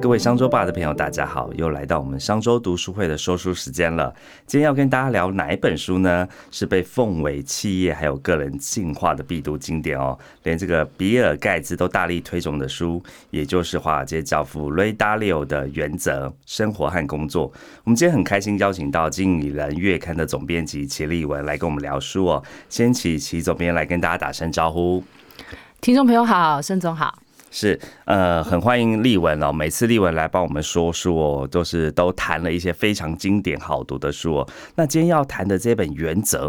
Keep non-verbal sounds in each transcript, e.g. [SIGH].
各位商周吧的朋友，大家好，又来到我们商周读书会的说书时间了。今天要跟大家聊哪一本书呢？是被奉为企业还有个人进化的必读经典哦，连这个比尔盖茨都大力推崇的书，也就是华尔街教父 Ray Dalio 的《原则：生活和工作》。我们今天很开心邀请到《经理人月刊》的总编辑齐立文来跟我们聊书哦。先请齐总编来跟大家打声招呼。听众朋友好，盛总好。是，呃，很欢迎立文哦。每次立文来帮我们说书哦，都是都谈了一些非常经典好读的书哦。那今天要谈的这本《原则》。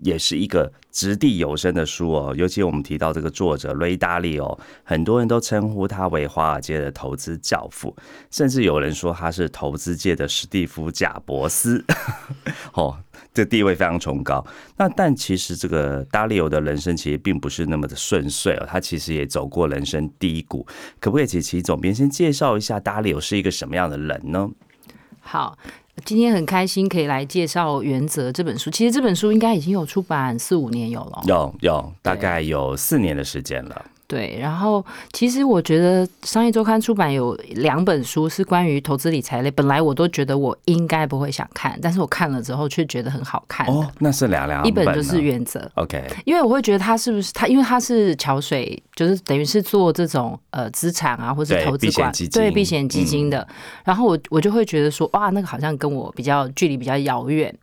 也是一个掷地有声的书哦，尤其我们提到这个作者雷达利哦，很多人都称呼他为华尔街的投资教父，甚至有人说他是投资界的史蒂夫贾伯斯，[LAUGHS] 哦，这地位非常崇高。那但其实这个达利欧的人生其实并不是那么的顺遂哦，他其实也走过人生低谷。可不可以请齐总编先介绍一下达利欧是一个什么样的人呢？好。今天很开心可以来介绍《原则》这本书。其实这本书应该已经有出版四五年有了，有有大概有四年的时间了。对，然后其实我觉得商业周刊出版有两本书是关于投资理财类，本来我都觉得我应该不会想看，但是我看了之后却觉得很好看。哦，那是两两一本就是原则，OK。因为我会觉得他是不是他，因为他是桥水，就是等于是做这种呃资产啊，或是投资管对避险基金的，然后我我就会觉得说哇，那个好像跟我比较距离比较遥远。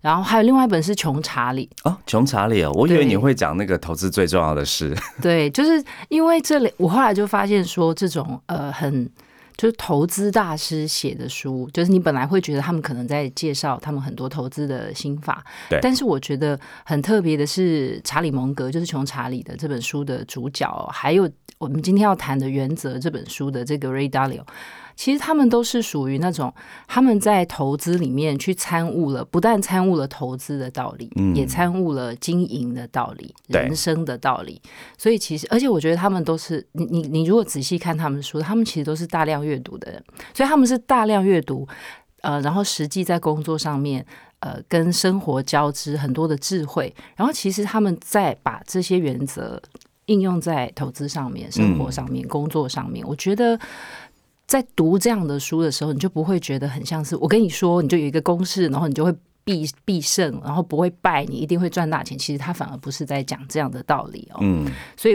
然后还有另外一本是《穷查理》哦，《穷查理》哦，我以为你会讲那个投资最重要的事。[LAUGHS] 对，就是因为这里，我后来就发现说，这种呃，很就是投资大师写的书，就是你本来会觉得他们可能在介绍他们很多投资的心法，对。但是我觉得很特别的是，查理蒙格就是《穷查理》的这本书的主角，还有我们今天要谈的《原则》这本书的这个 Ray Dalio。其实他们都是属于那种他们在投资里面去参悟了，不但参悟了投资的道理，也参悟了经营的道理、人生的道理。所以其实，而且我觉得他们都是你你你如果仔细看他们书，他们其实都是大量阅读的人。所以他们是大量阅读，呃，然后实际在工作上面，呃，跟生活交织很多的智慧。然后其实他们在把这些原则应用在投资上面、生活上面、工作上面。我觉得。在读这样的书的时候，你就不会觉得很像是我跟你说，你就有一个公式，然后你就会必必胜，然后不会败，你一定会赚大钱。其实他反而不是在讲这样的道理哦。嗯，所以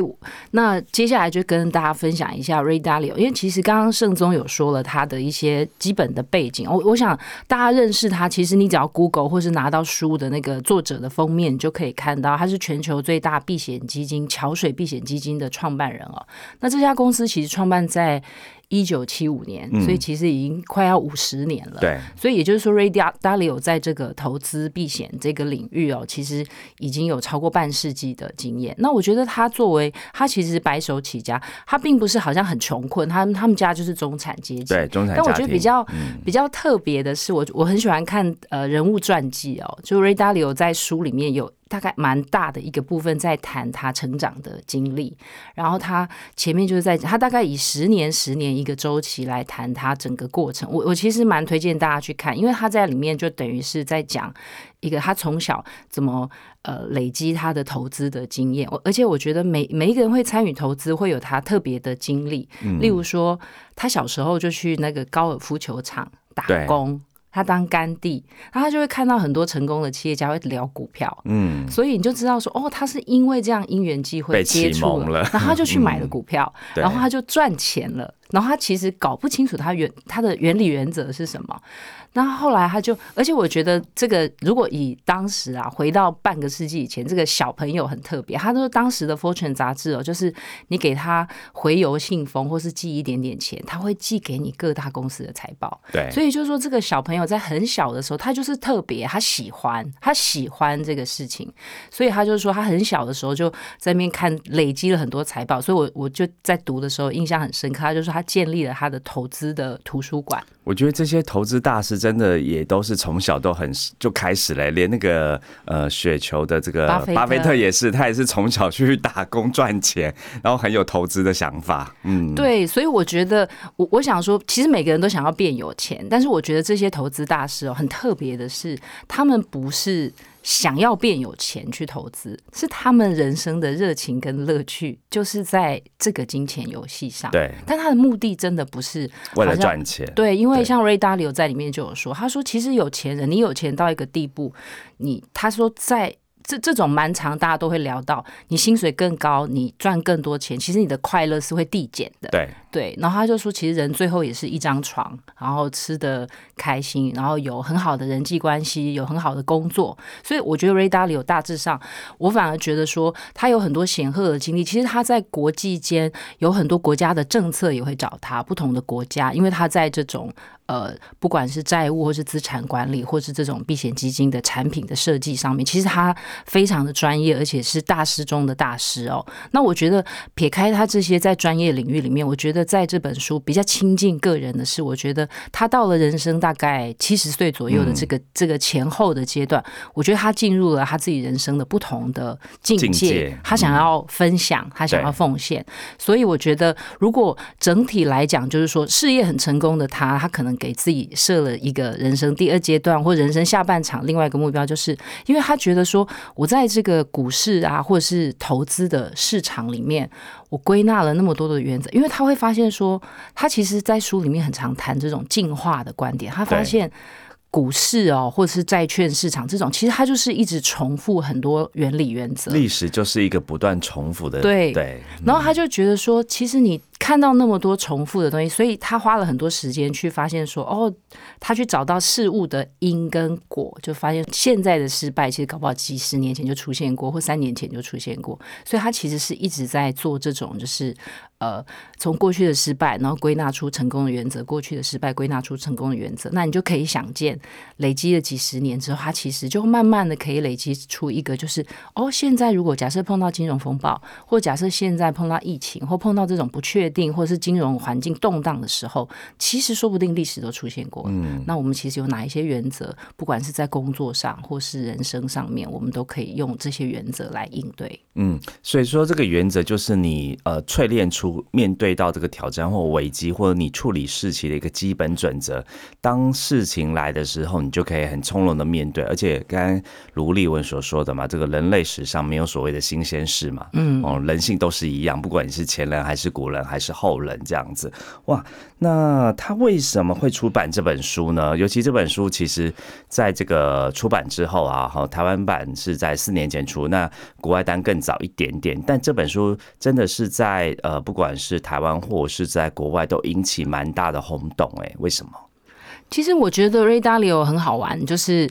那接下来就跟大家分享一下 Ray Dalio，因为其实刚刚盛宗有说了他的一些基本的背景。我我想大家认识他，其实你只要 Google 或是拿到书的那个作者的封面，就可以看到他是全球最大避险基金桥水避险基金的创办人哦。那这家公司其实创办在。一九七五年，所以其实已经快要五十年了。对，所以也就是说，Ray Dalio 在这个投资避险这个领域哦，其实已经有超过半世纪的经验。那我觉得他作为他其实白手起家，他并不是好像很穷困，他他们家就是中产阶级。对，中产。但我觉得比较比较特别的是，我我很喜欢看呃人物传记哦，就 Ray Dalio 在书里面有。大概蛮大的一个部分在谈他成长的经历，然后他前面就是在他大概以十年十年一个周期来谈他整个过程。我我其实蛮推荐大家去看，因为他在里面就等于是在讲一个他从小怎么呃累积他的投资的经验。我而且我觉得每每一个人会参与投资会有他特别的经历，例如说他小时候就去那个高尔夫球场打工。他当干弟，然后他就会看到很多成功的企业家会聊股票，嗯，所以你就知道说，哦，他是因为这样因缘际会接触了，然后他就去买了股票，然后他就赚钱了，然后他其实搞不清楚他原他的原理原则是什么。那后来他就，而且我觉得这个如果以当时啊，回到半个世纪以前，这个小朋友很特别。他说当时的《Fortune》杂志哦，就是你给他回邮信封或是寄一点点钱，他会寄给你各大公司的财报。对，所以就是说这个小朋友在很小的时候，他就是特别，他喜欢，他喜欢这个事情，所以他就是说他很小的时候就在那边看，累积了很多财报。所以我我就在读的时候印象很深刻，他就说他建立了他的投资的图书馆。我觉得这些投资大师真的也都是从小都很就开始嘞，连那个呃雪球的这个巴菲特也是，他也是从小去打工赚钱，然后很有投资的想法。嗯，对，所以我觉得我我想说，其实每个人都想要变有钱，但是我觉得这些投资大师哦，很特别的是，他们不是想要变有钱去投资，是他们人生的热情跟乐趣，就是在这个金钱游戏上。对，但他的目的真的不是为了赚钱。对，因为像 Ray Dalio 在里面就有说，他说其实有钱人，你有钱到一个地步，你他说在。这这种蛮长，大家都会聊到，你薪水更高，你赚更多钱，其实你的快乐是会递减的。对，对，然后他就说，其实人最后也是一张床，然后吃的开心，然后有很好的人际关系，有很好的工作，所以我觉得 Ray Dalio 大致上，我反而觉得说他有很多显赫的经历。其实他在国际间有很多国家的政策也会找他，不同的国家，因为他在这种呃，不管是债务或是资产管理，或是这种避险基金的产品的设计上面，其实他非常的专业，而且是大师中的大师哦。那我觉得撇开他这些在专业领域里面，我觉得在这本书比较亲近个人的是，我觉得他到了人生大概七十岁左右的这个、这个前后的阶段，我觉得他进入了他自己人生的不同的境界，境界。他想要分享，他想要奉献，所以我觉得如果整体来讲，就是说事业很成功的他，他可能给自己设了一个人生第二阶段或人生下半场另外一个目标，就是因为他觉得说我在这个股市啊，或者是投资的市场里面，我归纳了那么多的原则，因为他会发现说，他其实，在书里面很常谈这种进化的观点，他发现。股市哦，或者是债券市场这种，其实它就是一直重复很多原理原则。历史就是一个不断重复的。对对，然后他就觉得说，其实你看到那么多重复的东西，所以他花了很多时间去发现说，哦，他去找到事物的因跟果，就发现现在的失败其实搞不好几十年前就出现过，或三年前就出现过，所以他其实是一直在做这种就是。呃，从过去的失败，然后归纳出成功的原则；过去的失败，归纳出成功的原则。那你就可以想见，累积了几十年之后，他其实就慢慢的可以累积出一个，就是哦，现在如果假设碰到金融风暴，或假设现在碰到疫情，或碰到这种不确定，或是金融环境动荡的时候，其实说不定历史都出现过。嗯，那我们其实有哪一些原则，不管是在工作上或是人生上面，我们都可以用这些原则来应对。嗯，所以说这个原则就是你呃淬炼出面对到这个挑战或危机，或者你处理事情的一个基本准则。当事情来的时候，你就可以很从容的面对。而且刚刚卢立文所说的嘛，这个人类史上没有所谓的新鲜事嘛，嗯，哦，人性都是一样，不管你是前人还是古人还是是后人这样子。哇，那他为什么会出版这本书呢？尤其这本书其实在这个出版之后啊，哈，台湾版是在四年前出，那国外单更早一点点。但这本书真的是在呃，不管是台湾或是在国外，都引起蛮大的轰动。哎，为什么？其实我觉得 Ray Dalio 很好玩，就是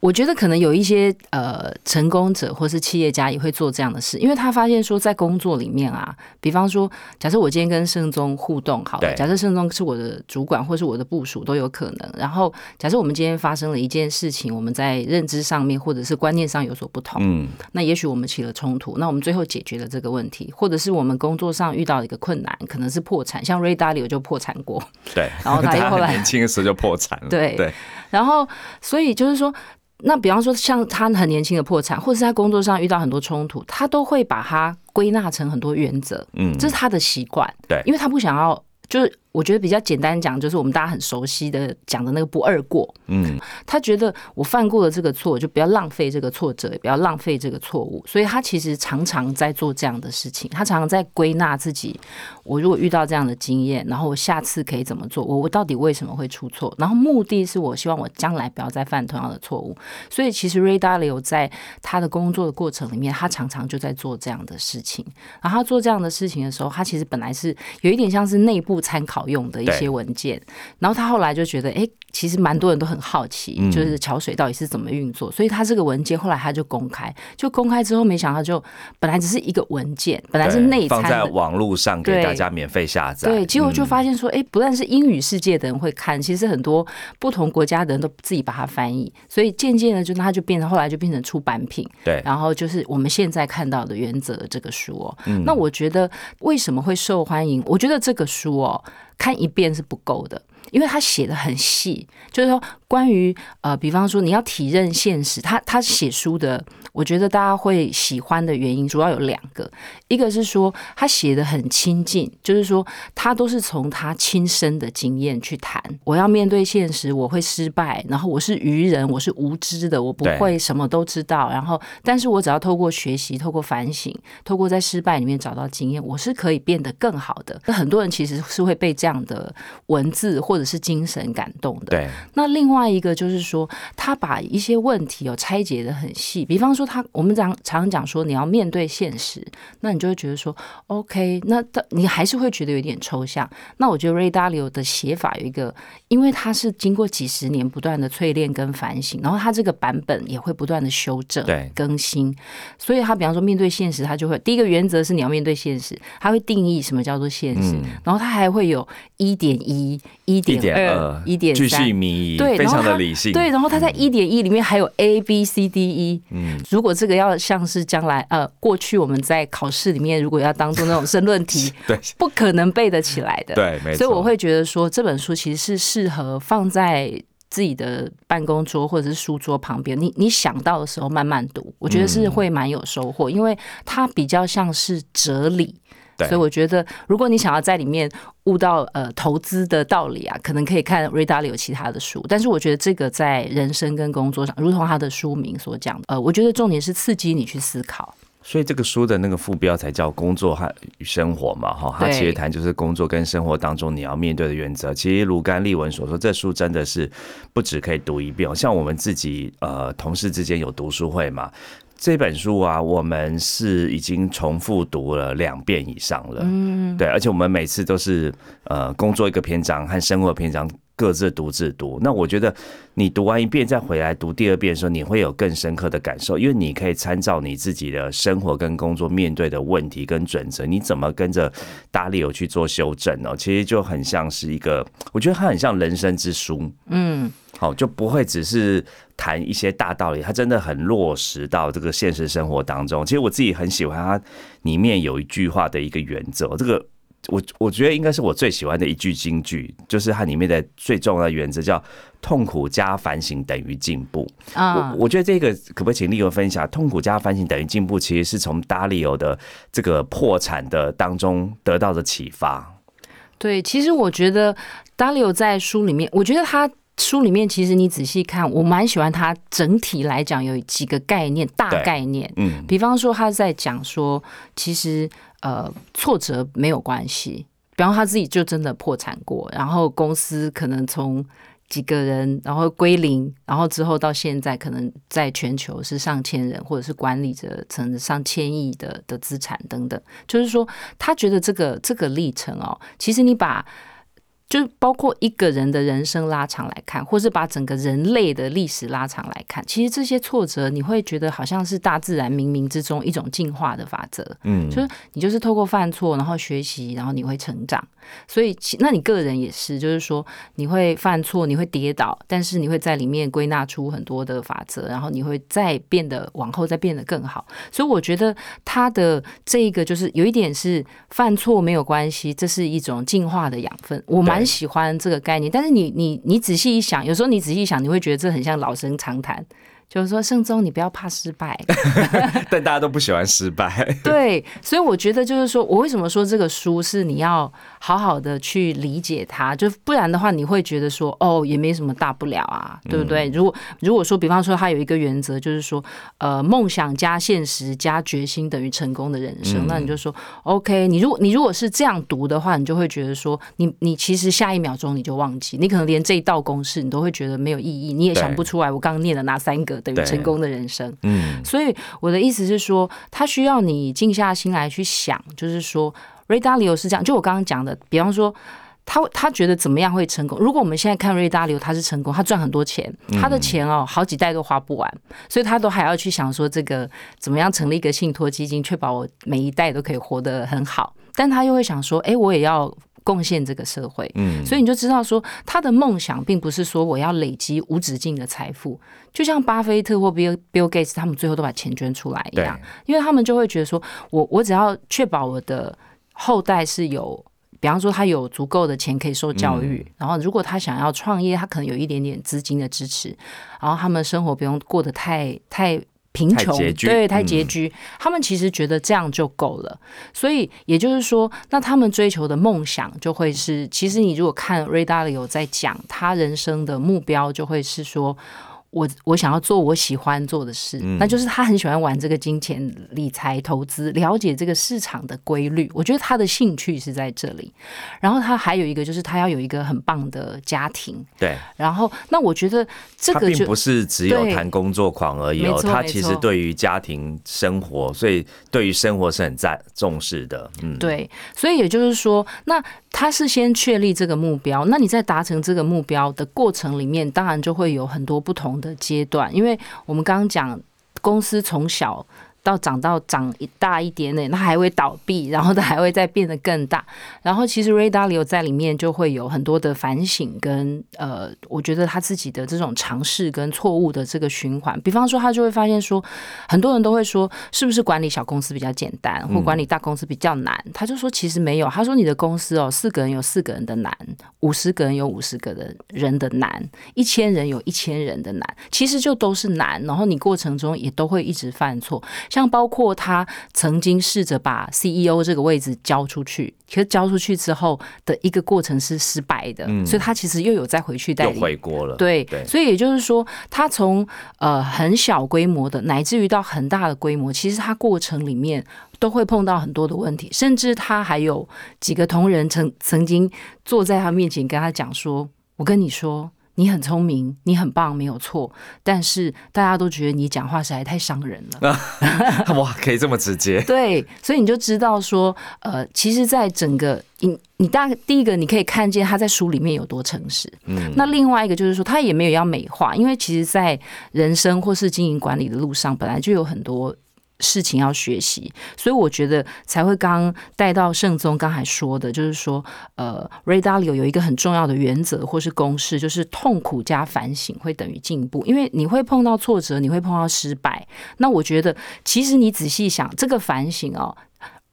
我觉得可能有一些呃成功者或是企业家也会做这样的事，因为他发现说在工作里面啊，比方说，假设我今天跟盛宗互动好了，假设盛宗是我的主管或是我的部署都有可能，然后假设我们今天发生了一件事情，我们在认知上面或者是观念上有所不同，嗯，那也许我们起了冲突，那我们最后解决了这个问题，或者是我们工作上遇到了一个困难，可能是破产，像 Ray Dalio 就破产过，对，然后他又后来很 [LAUGHS] 年轻的时候就破产了。对。对，然后，所以就是说，那比方说像他很年轻的破产，或者是他工作上遇到很多冲突，他都会把它归纳成很多原则，嗯，这是他的习惯。对因为他不想要，就是我觉得比较简单讲，就是我们大家很熟悉的讲的那个不二过。嗯，他觉得我犯过了这个错，就不要浪费这个挫折，也不要浪费这个错误，所以他其实常常在做这样的事情。他常常在归纳自己，我如果遇到这样的经验，然后我下次可以怎么做？我我到底为什么会出错？然后目的是我希望我将来不要再犯同样的错误。所以其实 Ray Dalio 在他的工作的过程里面，他常常就在做这样的事情。然后他做这样的事情的时候，他其实本来是有一点像是内部参考用的一些文件，然后他后来就觉得，哎、其实蛮多人都很好奇，嗯就是桥水到底是怎么运作，所以他这个文件后来他就公开，就公开之后，没想到就本来只是一个文件，本来是对内参。放在网络上给大家免费下载。对，结果就嗯发现说，哎、不但是英语世界的人会看，其实很多不同国家的人都自己把它翻译，所以渐渐的就它就变成后来就变成出版品，对，然后就是我们现在看到的原则这个书哦。嗯那我觉得为什么会受欢迎？我觉得这个书哦，看一遍是不够的。因为他写的很细，就是说关于呃，比方说你要体认现实，他他写书的，我觉得大家会喜欢的原因主要有两个，一个是说他写的很亲近，就是说他都是从他亲身的经验去谈，我要面对现实，我会失败，然后我是愚人，我是无知的，我不会什么都知道，然后但是我只要透过学习，透过反省，透过在失败里面找到经验，我是可以变得更好的。那很多人其实是会被这样的文字或者是精神感动的。对，那另外一个就是说，他把一些问题有拆解的很细，比方说他，我们常常讲说，你要面对现实，那你就会觉得说，OK，那你还是会觉得有点抽象。那我觉得 Ray Dalio 的写法有一个，因为他是经过几十年不断的淬炼跟反省，然后他这个版本也会不断的修正、更新，所以他比方说面对现实，他就会第一个原则是你要面对现实，他会定义什么叫做现实，然后他还会有一点一、一点二、一点三。对，非常的理性。对，然后它在一点一里面还有 A B C D E。嗯，如果这个要像是将来呃，过去我们在考试里面如果要当做那种申论题，[LAUGHS] 对，不可能背得起来的。对，没错。所以我会觉得说这本书其实是适合放在自己的办公桌或者是书桌旁边，你你想到的时候慢慢读，我觉得是会蛮有收获，因为它比较像是哲理。所以我觉得，如果你想要在里面悟到呃投资的道理啊，可能可以看瑞达里有其他的书。但是我觉得这个在人生跟工作上，如同他的书名所讲，呃，我觉得重点是刺激你去思考。所以这个书的那个副标才叫“工作和生活”嘛，哈，他其实谈就是工作跟生活当中你要面对的原则。其实如甘利文所说，这书真的是不止可以读一遍，像我们自己呃同事之间有读书会嘛。这本书啊，我们是已经重复读了两遍以上了。嗯，对，而且我们每次都是呃，工作一个篇章和生活篇章各自独自读。那我觉得你读完一遍再回来读第二遍的时候，你会有更深刻的感受，因为你可以参照你自己的生活跟工作面对的问题跟准则，你怎么跟着大力友去做修正哦？其实就很像是一个，我觉得它很像人生之书。嗯。好，就不会只是谈一些大道理，它真的很落实到这个现实生活当中。其实我自己很喜欢它里面有一句话的一个原则，这个我我觉得应该是我最喜欢的一句金句，就是它里面的最重要的原则叫“痛苦加反省等于进步”。啊，我我觉得这个可不可以请立友分享？“痛苦加反省等于进步”其实是从达利欧的这个破产的当中得到的启发。对，其实我觉得达利欧在书里面，我觉得他。书里面其实你仔细看，我蛮喜欢他整体来讲有几个概念，大概念。嗯，比方说他在讲说，其实呃挫折没有关系。比方他自己就真的破产过，然后公司可能从几个人，然后归零，然后之后到现在可能在全球是上千人，或者是管理着成上千亿的的资产等等。就是说，他觉得这个这个历程哦，其实你把。就包括一个人的人生拉长来看，或是把整个人类的历史拉长来看，其实这些挫折你会觉得好像是大自然冥冥之中一种进化的法则。嗯，就是你就是透过犯错，然后学习，然后你会成长。所以，那你个人也是，就是说你会犯错，你会跌倒，但是你会在里面归纳出很多的法则，然后你会再变得往后再变得更好。所以，我觉得他的这个就是有一点是犯错没有关系，这是一种进化的养分。我蛮。很喜欢这个概念，但是你你你仔细一想，有时候你仔细一想，你会觉得这很像老生常谈。就是说，圣宗，你不要怕失败。[LAUGHS] 但大家都不喜欢失败。[LAUGHS] 对，所以我觉得就是说，我为什么说这个书是你要好好的去理解它，就不然的话，你会觉得说，哦，也没什么大不了啊，对不对？如果如果说，比方说，它有一个原则，就是说，呃，梦想加现实加决心等于成功的人生，那你就说，OK，你如果你如果是这样读的话，你就会觉得说，你你其实下一秒钟你就忘记，你可能连这一道公式你都会觉得没有意义，你也想不出来我刚刚念的哪三个。等于成功的人生，嗯，所以我的意思是说，他需要你静下心来去想，就是说，Ray Dalio 是这样，就我刚刚讲的，比方说，他他觉得怎么样会成功？如果我们现在看 Ray Dalio，他是成功，他赚很多钱，他的钱哦，好几代都花不完，所以他都还要去想说，这个怎么样成立一个信托基金，确保我每一代都可以活得很好，但他又会想说，哎，我也要。贡献这个社会，嗯，所以你就知道说，他的梦想并不是说我要累积无止境的财富，就像巴菲特或 Bill Bill Gates 他们最后都把钱捐出来一样，因为他们就会觉得说，我我只要确保我的后代是有比方说他有足够的钱可以受教育，然后如果他想要创业，他可能有一点点资金的支持，然后他们生活不用过得太太。贫穷对太拮据，他们其实觉得这样就够了。所以也就是说，那他们追求的梦想就会是，其实你如果看瑞达里有在讲他人生的目标，就会是说。我我想要做我喜欢做的事，那就是他很喜欢玩这个金钱理财投资，了解这个市场的规律。我觉得他的兴趣是在这里。然后他还有一个就是他要有一个很棒的家庭。对。然后那我觉得这个并不是只有谈工作狂而已哦，他其实对于家庭生活，所以对于生活是很在重视的。嗯，对。所以也就是说，那他是先确立这个目标，那你在达成这个目标的过程里面，当然就会有很多不同。的阶段，因为我们刚刚讲公司从小。到长到长一大一点点，它还会倒闭，然后它还会再变得更大。然后其实 Ray Dalio 在里面就会有很多的反省跟呃，我觉得他自己的这种尝试跟错误的这个循环。比方说，他就会发现说，很多人都会说，是不是管理小公司比较简单，或管理大公司比较难？他就说，其实没有。他说，你的公司哦，四个人有四个人的难，五十个人有五十个的人的难，一千人有一千人的难，其实就都是难。然后你过程中也都会一直犯错。像包括他曾经试着把 CEO 这个位置交出去，其实交出去之后的一个过程是失败的，所以他其实又有再回去代理，回国了。对，所以也就是说，他从呃很小规模的，乃至于到很大的规模，其实他过程里面都会碰到很多的问题，甚至他还有几个同仁曾曾经坐在他面前跟他讲说：“我跟你说。”你很聪明，你很棒，没有错。但是大家都觉得你讲话实在太伤人了。[LAUGHS] 哇，可以这么直接？[LAUGHS] 对，所以你就知道说，呃，其实，在整个你你大第一个，你可以看见他在书里面有多诚实。嗯，那另外一个就是说，他也没有要美化，因为其实，在人生或是经营管理的路上，本来就有很多。事情要学习，所以我觉得才会刚带到圣宗刚才说的，就是说，呃，Ray Dalio 有一个很重要的原则或是公式，就是痛苦加反省会等于进步，因为你会碰到挫折，你会碰到失败。那我觉得，其实你仔细想，这个反省哦。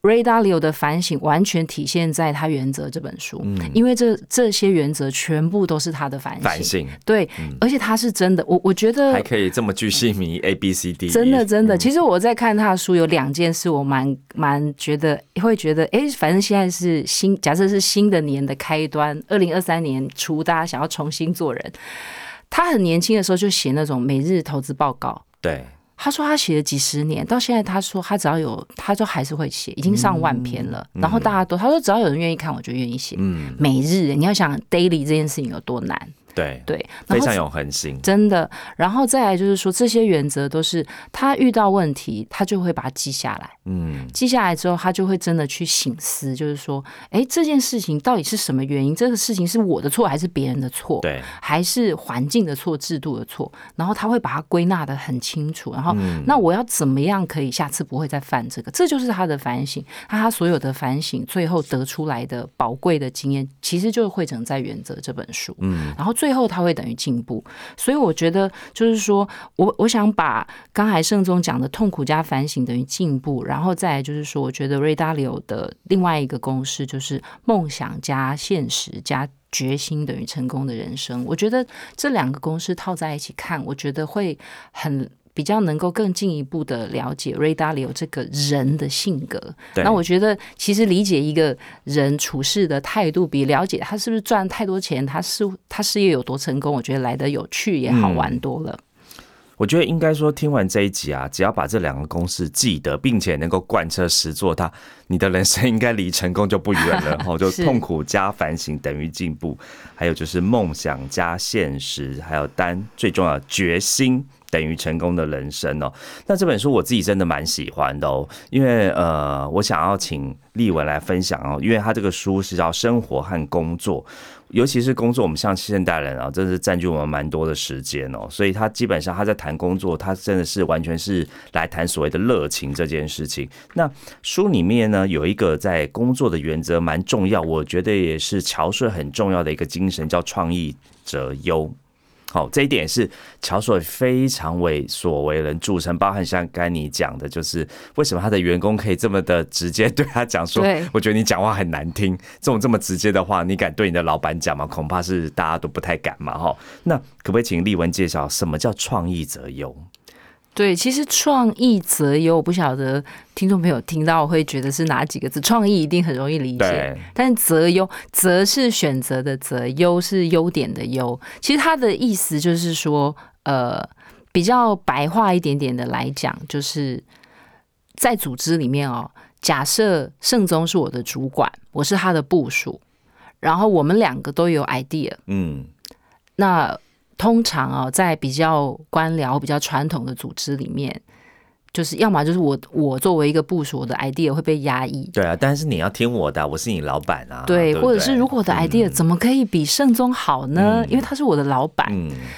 Ray Dalio 的反省完全体现在他原则这本书，因为这这些原则全部都是他的反省。反省对，而且他是真的，我我觉得还可以这么具细迷 A B C D。真的真的，其实我在看他的书，有两件事我蛮蛮觉得会觉得，哎，反正现在是新，假设是新的年的开端，二零二三年初，大家想要重新做人。他很年轻的时候就写那种每日投资报告，对。他说他写了几十年，到现在他说他只要有，他就还是会写，已经上万篇了。然后大家都他说只要有人愿意看，我就愿意写。嗯，每日你要想 daily 这件事情有多难。对对，非常有恒心，真的。然后再来就是说，这些原则都是他遇到问题，他就会把它记下来。嗯，记下来之后，他就会真的去醒思，就是说，哎，这件事情到底是什么原因？这个事情是我的错还是别人的错？对，还是环境的错、制度的错？然后他会把它归纳的很清楚。然后，那我要怎么样可以下次不会再犯这个？这就是他的反省。他他所有的反省，最后得出来的宝贵的经验，其实就是汇成在《原则》这本书。嗯，然后最。最后，它会等于进步，所以我觉得就是说，我我想把刚才盛宗讲的痛苦加反省等于进步，然后再就是说，我觉得瑞达里欧的另外一个公式就是梦想加现实加决心等于成功的人生。我觉得这两个公式套在一起看，我觉得会很。比较能够更进一步的了解 Ray Dalio 这个人的性格，那我觉得其实理解一个人处事的态度，比了解他是不是赚太多钱，他是他事业有多成功，我觉得来的有趣也好玩多了。我觉得应该说，听完这一集啊，只要把这两个公式记得，并且能够贯彻实做，它你的人生应该离成功就不远了。哈，[LAUGHS] 就痛苦加反省等于进步，还有就是梦想加现实，还有单最重要的决心。等于成功的人生哦。那这本书我自己真的蛮喜欢的哦，因为呃，我想要请立文来分享哦，因为他这个书是叫生活和工作，尤其是工作，我们像现代人啊，真是占据我们蛮多的时间哦。所以他基本上他在谈工作，他真的是完全是来谈所谓的热情这件事情。那书里面呢，有一个在工作的原则蛮重要，我觉得也是乔顺很重要的一个精神，叫创意者优。好，这一点是乔索非常为所为人著称，包含像刚你讲的，就是为什么他的员工可以这么的直接对他讲说，我觉得你讲话很难听，这种这么直接的话，你敢对你的老板讲吗？恐怕是大家都不太敢嘛，哈。那可不可以请丽文介绍什么叫创意者优？对，其实创意择优，我不晓得听众朋友听到会觉得是哪几个字？创意一定很容易理解，但是择优，择是选择的择，优是优点的优。其实它的意思就是说，呃，比较白话一点点的来讲，就是在组织里面哦，假设盛宗是我的主管，我是他的部属，然后我们两个都有 idea，嗯，那。通常啊，在比较官僚、比较传统的组织里面。就是要么就是我我作为一个部署，我的 idea 会被压抑。对啊，但是你要听我的，我是你老板啊。对，或者是如果我的 idea 怎么可以比圣宗好呢？因为他是我的老板，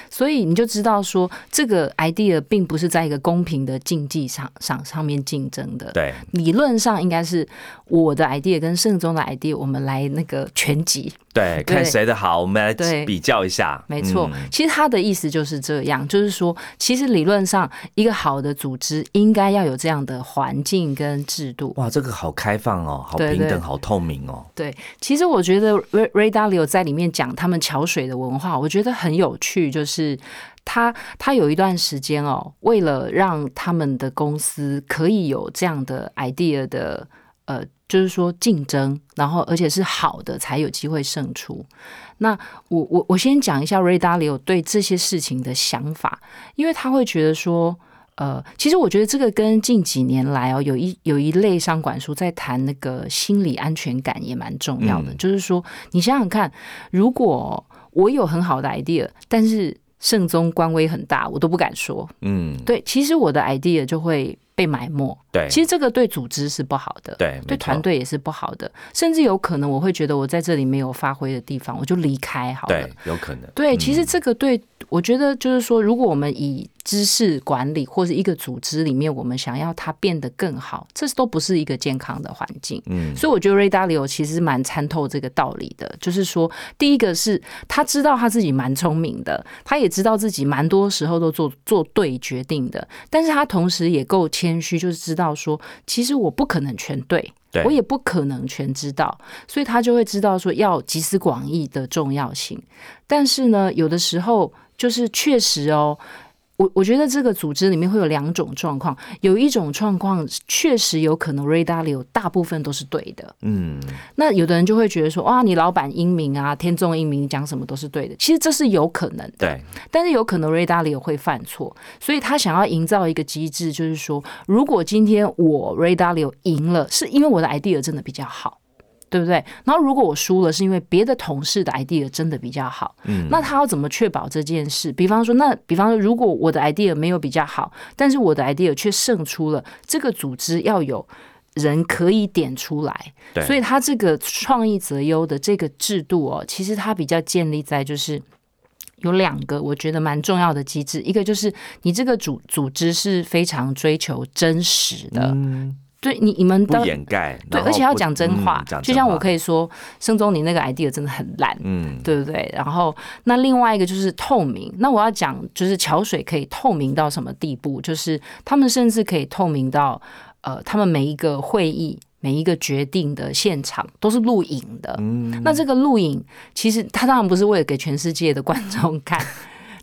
所以你就知道说这个 idea 并不是在一个公平的竞技场上上面竞争的。对，理论上应该是我的 idea 跟圣宗的 idea，我们来那个拳击。对，看谁的好，我们来比较一下。没错，其实他的意思就是这样，就是说，其实理论上一个好的组织应应该要有这样的环境跟制度。哇，这个好开放哦，好平等，好透明哦。对，其实我觉得 Ray Ray Dalio 在里面讲他们桥水的文化，我觉得很有趣。就是他他有一段时间哦，为了让他们的公司可以有这样的 idea 的呃，就是说竞争，然后而且是好的，才有机会胜出。那我我我先讲一下 Ray Dalio 对这些事情的想法，因为他会觉得说。呃，其实我觉得这个跟近几年来哦，有一有一类商管书在谈那个心理安全感也蛮重要的。就是说，你想想看，如果我有很好的 idea，但是圣宗官威很大，我都不敢说。嗯，对，其实我的 idea 就会。被埋没，对，其实这个对组织是不好的，对，对团队也是不好的，甚至有可能我会觉得我在这里没有发挥的地方，我就离开好了，对，有可能，对，其实这个对我觉得就是说，如果我们以知识管理或者一个组织里面，我们想要它变得更好，这都不是一个健康的环境，嗯，所以我觉得 Ray Dalio 其实蛮参透这个道理的，就是说，第一个是他知道他自己蛮聪明的，他也知道自己蛮多时候都做做对决定的，但是他同时也够谦。谦虚就是知道说，其实我不可能全对，我也不可能全知道，所以他就会知道说要集思广益的重要性。但是呢，有的时候就是确实哦。我我觉得这个组织里面会有两种状况，有一种状况确实有可能 r a d a l i o 大部分都是对的，嗯，那有的人就会觉得说，哇，你老板英明啊，天纵英明，讲什么都是对的，其实这是有可能的，对，但是有可能 r a d a l i o 会犯错，所以他想要营造一个机制，就是说，如果今天我 r a d a l i o 赢了，是因为我的 idea 真的比较好。对不对？然后如果我输了，是因为别的同事的 idea 真的比较好，嗯，那他要怎么确保这件事？比方说，那比方说，如果我的 idea 没有比较好，但是我的 idea 却胜出了，这个组织要有人可以点出来，对，所以他这个创意择优的这个制度哦，其实它比较建立在就是有两个我觉得蛮重要的机制，一个就是你这个组组织是非常追求真实的。对你，你们不掩盖，对，而且要讲真话。就像我可以说，盛宗，你那个 idea 真的很烂，嗯，对不对？然后，那另外一个就是透明。那我要讲，就是桥水可以透明到什么地步？就是他们甚至可以透明到，呃，他们每一个会议、每一个决定的现场都是录影的。嗯，那这个录影，其实他当然不是为了给全世界的观众看。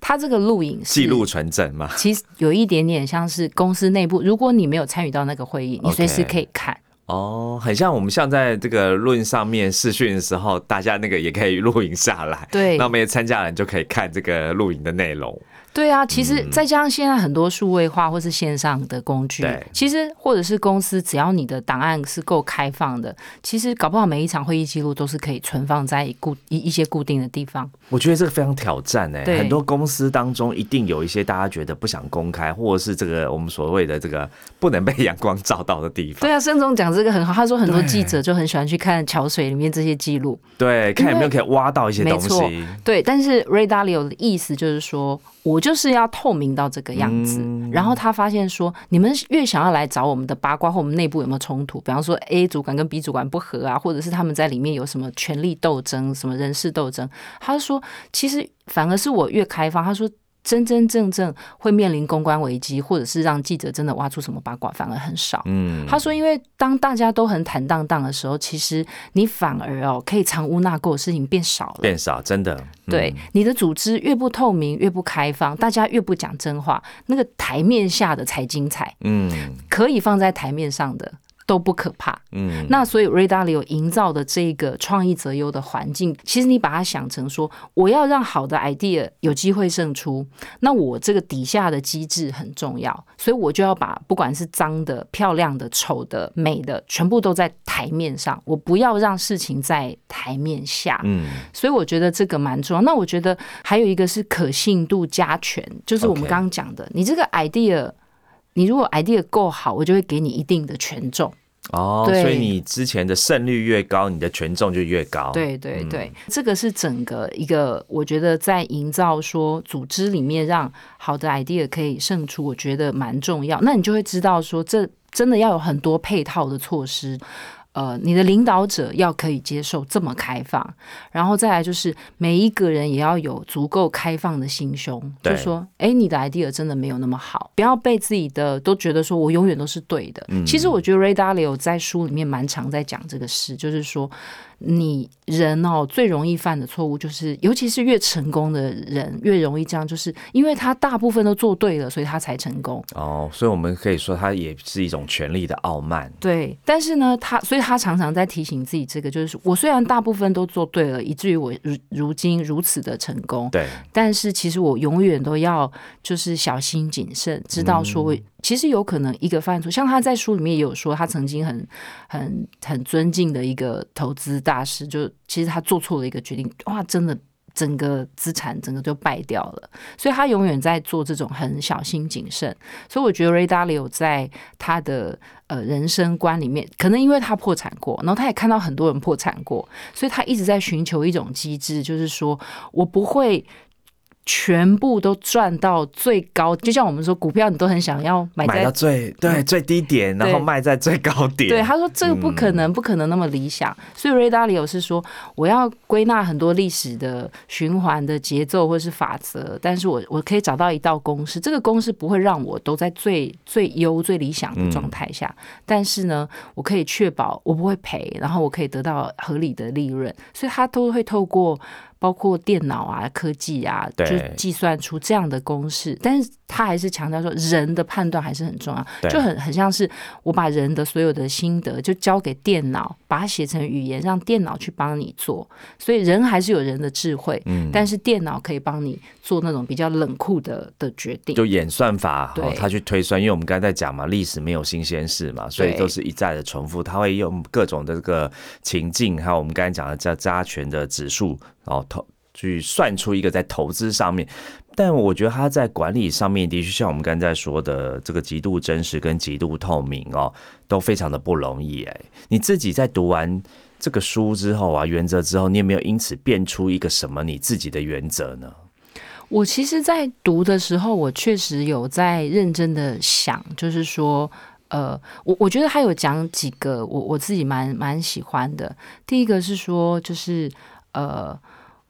他这个录影记录存证嘛，其实有一点点像是公司内部。如果你没有参与到那个会议，你随时可以看。哦，很像我们像在这个录音上面试训的时候，大家那个也可以录影下来。对，那我们也参加人就可以看这个录影的内容。对啊，其实再加上现在很多数位化或是线上的工具，其实或者是公司，只要你的档案是够开放的，其实搞不好每一场会议记录都是可以存放在固一一些固定的地方。我觉得这个非常挑战哎，很多公司当中一定有一些大家觉得不想公开，或者是这个我们所谓的这个不能被阳光照到的地方。对啊，盛总讲这个很好，他说很多记者就很喜欢去看桥水里面这些记录，对，看有没有可以挖到一些东西。对，但是 Ray Dalio 的意思就是说，我就是要透明到这个样子。然后他发现说，你们越想要来找我们的八卦，或我们内部有没有冲突，比方说 A 主管跟 B 主管不和啊，或者是他们在里面有什么权力斗争、什么人事斗争，他说其实反而是我越开放，他说。真真正正会面临公关危机，或者是让记者真的挖出什么八卦，反而很少。嗯，他说，因为当大家都很坦荡荡的时候，其实你反而哦可以藏污纳垢的事情变少了，变少，真的。对，你的组织越不透明，越不开放，大家越不讲真话，那个台面下的才精彩。嗯，可以放在台面上的。都不可怕，嗯，那所以 d a r 有营造的这个创意择优的环境，其实你把它想成说，我要让好的 idea 有机会胜出，那我这个底下的机制很重要，所以我就要把不管是脏的、漂亮的、丑的、美的，全部都在台面上，我不要让事情在台面下，嗯，所以我觉得这个蛮重要。那我觉得还有一个是可信度加权，就是我们刚刚讲的，你这个 idea。你如果 idea 够好，我就会给你一定的权重哦。所以你之前的胜率越高，你的权重就越高。对对对，这个是整个一个，我觉得在营造说组织里面让好的 idea 可以胜出，我觉得蛮重要。那你就会知道说，这真的要有很多配套的措施。呃，你的领导者要可以接受这么开放，然后再来就是每一个人也要有足够开放的心胸，就说，哎，你的 idea 真的没有那么好，不要被自己的都觉得说我永远都是对的。其实我觉得 Ray Dalio 在书里面蛮常在讲这个事，就是说。你人哦，最容易犯的错误就是，尤其是越成功的人越容易这样，就是因为他大部分都做对了，所以他才成功。哦，所以我们可以说他也是一种权力的傲慢。对，但是呢，他所以他常常在提醒自己，这个就是我虽然大部分都做对了，以至于我如如今如此的成功。对，但是其实我永远都要就是小心谨慎，知道说。其实有可能一个犯错，像他在书里面也有说，他曾经很很很尊敬的一个投资大师，就其实他做错了一个决定，哇，真的整个资产整个就败掉了。所以他永远在做这种很小心谨慎。所以我觉得 Ray Dalio 在他的呃人生观里面，可能因为他破产过，然后他也看到很多人破产过，所以他一直在寻求一种机制，就是说我不会。全部都赚到最高，就像我们说股票，你都很想要买买到最对最低点，然后卖在最高点。对，他说这个不可能，不可能那么理想。所以 Ray Dalio 是说，我要归纳很多历史的循环的节奏或是法则，但是我我可以找到一道公式，这个公式不会让我都在最最优最理想的状态下，但是呢，我可以确保我不会赔，然后我可以得到合理的利润，所以他都会透过。包括电脑啊、科技啊，就计算出这样的公式，但是他还是强调说，人的判断还是很重要，就很很像是我把人的所有的心得就交给电脑，把它写成语言，让电脑去帮你做。所以人还是有人的智慧，嗯，但是电脑可以帮你做那种比较冷酷的的决定，就演算法，对，他去推算。因为我们刚才在讲嘛，历史没有新鲜事嘛，所以都是一再的重复。他会用各种的这个情境，还有我们刚才讲的叫加权的指数。然后投去算出一个在投资上面，但我觉得他在管理上面的确像我们刚才说的这个极度真实跟极度透明哦，都非常的不容易哎。你自己在读完这个书之后啊，原则之后，你有没有因此变出一个什么你自己的原则呢？我其实，在读的时候，我确实有在认真的想，就是说，呃，我我觉得他有讲几个我我自己蛮蛮喜欢的。第一个是说，就是呃。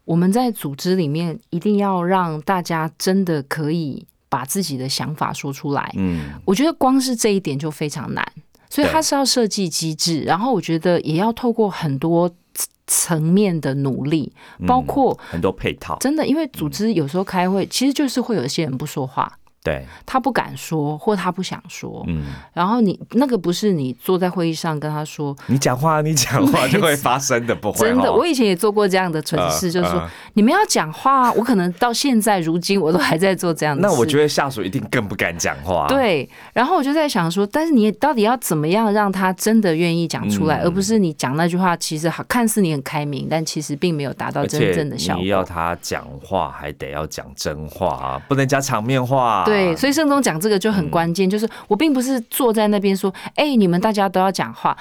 我们在组织里面一定要让大家真的可以把自己的想法说出来。嗯，我觉得光是这一点就非常难，所以它是要设计机制，然后我觉得也要透过很多层面的努力，包括很多配套。真的，因为组织有时候开会，其实就是会有一些人不说话。对，他不敢说，或他不想说。嗯，然后你那个不是你坐在会议上跟他说，你讲话，你讲话 [LAUGHS] 就会发生的，不会。真的，我以前也做过这样的蠢事，就是说你们要讲话，我可能到现在如今我都还在做这样的。那我觉得下属一定更不敢讲话。对，然后我就在想说，但是你到底要怎么样让他真的愿意讲出来，而不是你讲那句话，其实好看似你很开明，但其实并没有达到真正的效果。你要他讲话，还得要讲真话啊，不能讲场面话。对，所以盛总讲这个就很关键，就是我并不是坐在那边说，哎，你们大家都要讲话，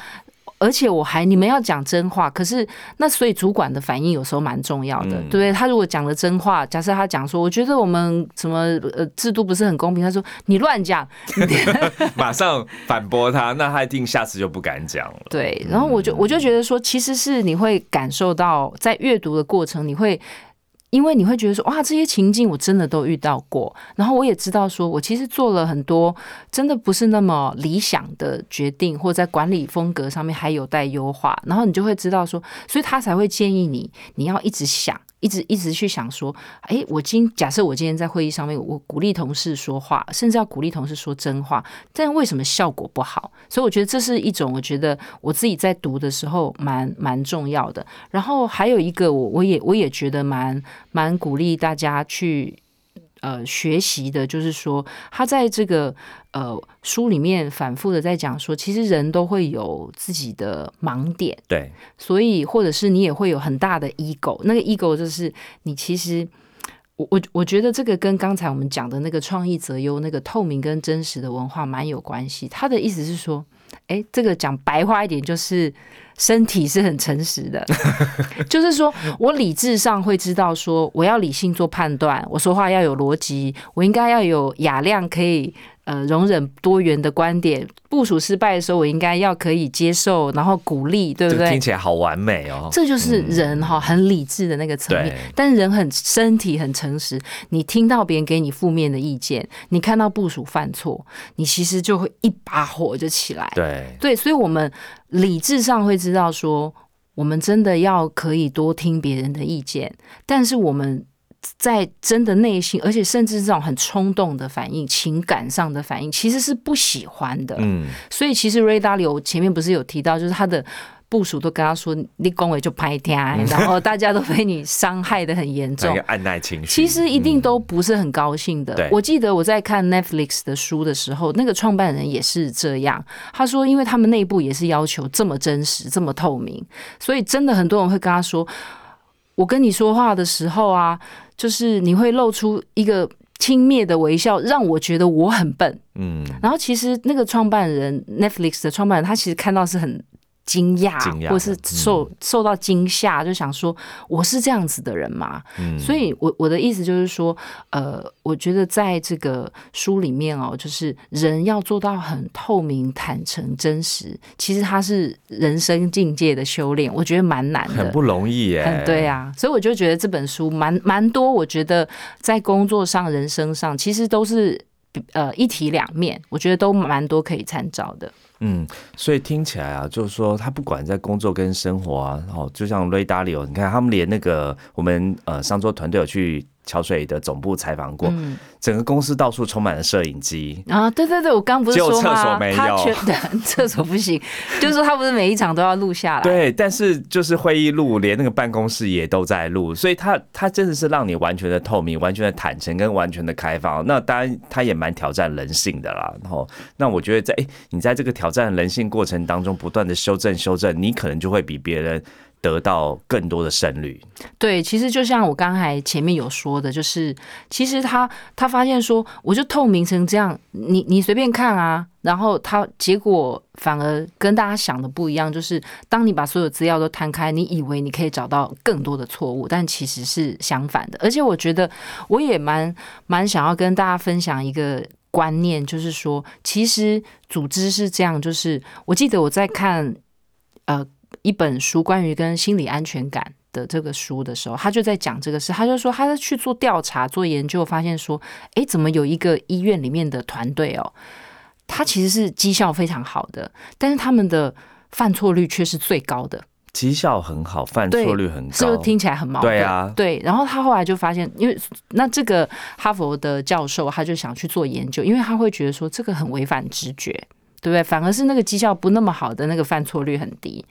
而且我还你们要讲真话，可是那所以主管的反应有时候蛮重要的，对不对？他如果讲了真话，假设他讲说，我觉得我们什么呃制度不是很公平，他说你乱讲，[LAUGHS] 马上反驳他，那他一定下次就不敢讲了。对，然后我就我就觉得说，其实是你会感受到在阅读的过程，你会。因为你会觉得说哇，这些情境我真的都遇到过，然后我也知道说我其实做了很多真的不是那么理想的决定，或在管理风格上面还有待优化，然后你就会知道说，所以他才会建议你，你要一直想。一直一直去想说，哎，我今假设我今天在会议上面，我鼓励同事说话，甚至要鼓励同事说真话，但为什么效果不好？所以我觉得这是一种，我觉得我自己在读的时候蛮蛮重要的。然后还有一个，我我也我也觉得蛮蛮鼓励大家去。呃，学习的就是说，他在这个呃书里面反复的在讲说，其实人都会有自己的盲点，对，所以或者是你也会有很大的 ego，那个 ego 就是你其实，我我我觉得这个跟刚才我们讲的那个创意择优、那个透明跟真实的文化蛮有关系。他的意思是说，哎，这个讲白话一点就是。身体是很诚实的，[LAUGHS] 就是说我理智上会知道说我要理性做判断，我说话要有逻辑，我应该要有雅量，可以呃容忍多元的观点。部署失败的时候，我应该要可以接受，然后鼓励，对不对？听起来好完美哦。这就是人哈，很理智的那个层面。但是人很身体很诚实，你听到别人给你负面的意见，你看到部署犯错，你其实就会一把火就起来。对对，所以我们理智上会知道说，我们真的要可以多听别人的意见，但是我们。在真的内心，而且甚至这种很冲动的反应、情感上的反应，其实是不喜欢的。嗯，所以其实瑞达里，我前面不是有提到，就是他的部署都跟他说：“你恭维就拍天，然后大家都被你伤害的很严重，[LAUGHS] 按耐情绪。”其实一定都不是很高兴的。我记得我在看 Netflix 的书的时候，那个创办人也是这样。他说，因为他们内部也是要求这么真实、这么透明，所以真的很多人会跟他说：“我跟你说话的时候啊。”就是你会露出一个轻蔑的微笑，让我觉得我很笨。嗯，然后其实那个创办人 Netflix 的创办人，他其实看到是很。惊讶，或是受受到惊吓，就想说我是这样子的人吗？嗯，所以，我我的意思就是说，呃，我觉得在这个书里面哦，就是人要做到很透明、坦诚、真实，其实他是人生境界的修炼，我觉得蛮难的，很不容易耶。对啊，所以我就觉得这本书蛮蛮多，我觉得在工作上、人生上，其实都是呃一体两面，我觉得都蛮多可以参照的。嗯，所以听起来啊，就是说他不管在工作跟生活啊，然后就像 Ray Dalio，，你看他们连那个我们呃上周团队有去。桥水的总部采访过，整个公司到处充满了摄影机啊！对对对，我刚不是说吗？厕所没有，[LAUGHS] 厕所不行，就是说他不是每一场都要录下来。对，但是就是会议录，连那个办公室也都在录，所以他他真的是让你完全的透明、完全的坦诚跟完全的开放。那当然，他也蛮挑战人性的啦。然后，那我觉得在哎，你在这个挑战人性过程当中，不断的修正、修正，你可能就会比别人。得到更多的胜率。对，其实就像我刚才前面有说的，就是其实他他发现说，我就透明成这样，你你随便看啊，然后他结果反而跟大家想的不一样，就是当你把所有资料都摊开，你以为你可以找到更多的错误，但其实是相反的。而且我觉得我也蛮蛮想要跟大家分享一个观念，就是说，其实组织是这样，就是我记得我在看呃。一本书关于跟心理安全感的这个书的时候，他就在讲这个事。他就说，他在去做调查、做研究，发现说，哎，怎么有一个医院里面的团队哦，他其实是绩效非常好的，但是他们的犯错率却是最高的。绩效很好，犯错率很高，是不是听起来很矛盾？对啊，对。然后他后来就发现，因为那这个哈佛的教授，他就想去做研究，因为他会觉得说，这个很违反直觉。对不对？反而是那个绩效不那么好的那个犯错率很低。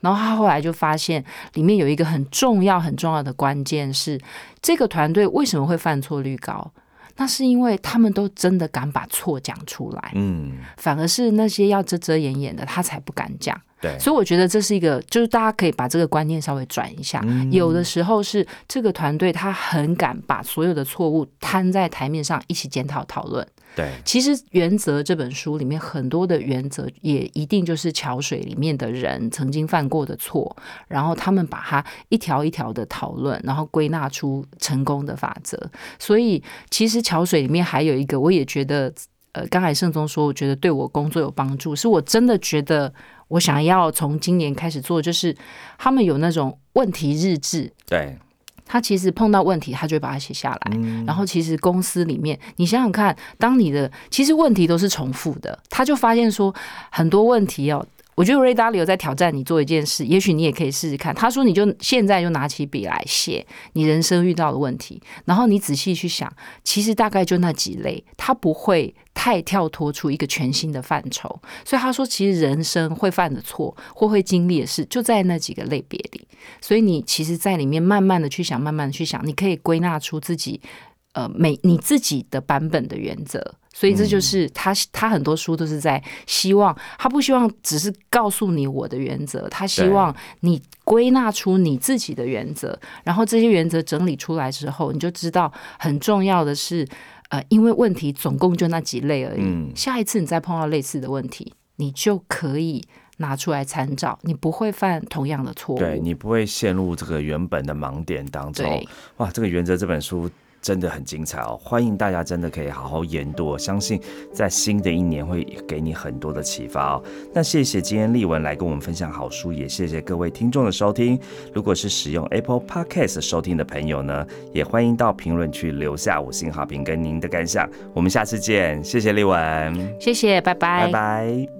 然后他后来就发现，里面有一个很重要、很重要的关键是，这个团队为什么会犯错率高？那是因为他们都真的敢把错讲出来。嗯，反而是那些要遮遮掩掩的，他才不敢讲。对，所以我觉得这是一个，就是大家可以把这个观念稍微转一下。有的时候是这个团队他很敢把所有的错误摊在台面上一起检讨讨论。对，其实《原则》这本书里面很多的原则，也一定就是桥水里面的人曾经犯过的错，然后他们把它一条一条的讨论，然后归纳出成功的法则。所以，其实桥水里面还有一个，我也觉得，呃，刚才盛宗说，我觉得对我工作有帮助，是我真的觉得我想要从今年开始做，就是他们有那种问题日志。对。他其实碰到问题，他就会把它写下来。然后，其实公司里面，你想想看，当你的其实问题都是重复的，他就发现说很多问题哦。我觉得 Ray Dalio 在挑战你做一件事，也许你也可以试试看。他说：“你就现在就拿起笔来写你人生遇到的问题，然后你仔细去想，其实大概就那几类，他不会太跳脱出一个全新的范畴。所以他说，其实人生会犯的错或会经历的事，就在那几个类别里。所以你其实，在里面慢慢的去想，慢慢的去想，你可以归纳出自己呃每你自己的版本的原则。”所以这就是他，他很多书都是在希望，他不希望只是告诉你我的原则，他希望你归纳出你自己的原则，然后这些原则整理出来之后，你就知道很重要的是，呃，因为问题总共就那几类而已，下一次你再碰到类似的问题，你就可以拿出来参照，你不会犯同样的错误，对你不会陷入这个原本的盲点当中。哇，这个原则这本书。真的很精彩哦！欢迎大家真的可以好好研读，相信在新的一年会给你很多的启发哦。那谢谢今天丽文来跟我们分享好书，也谢谢各位听众的收听。如果是使用 Apple Podcast 收听的朋友呢，也欢迎到评论区留下五星好评跟您的感想。我们下次见，谢谢丽文，谢谢，拜拜，拜拜。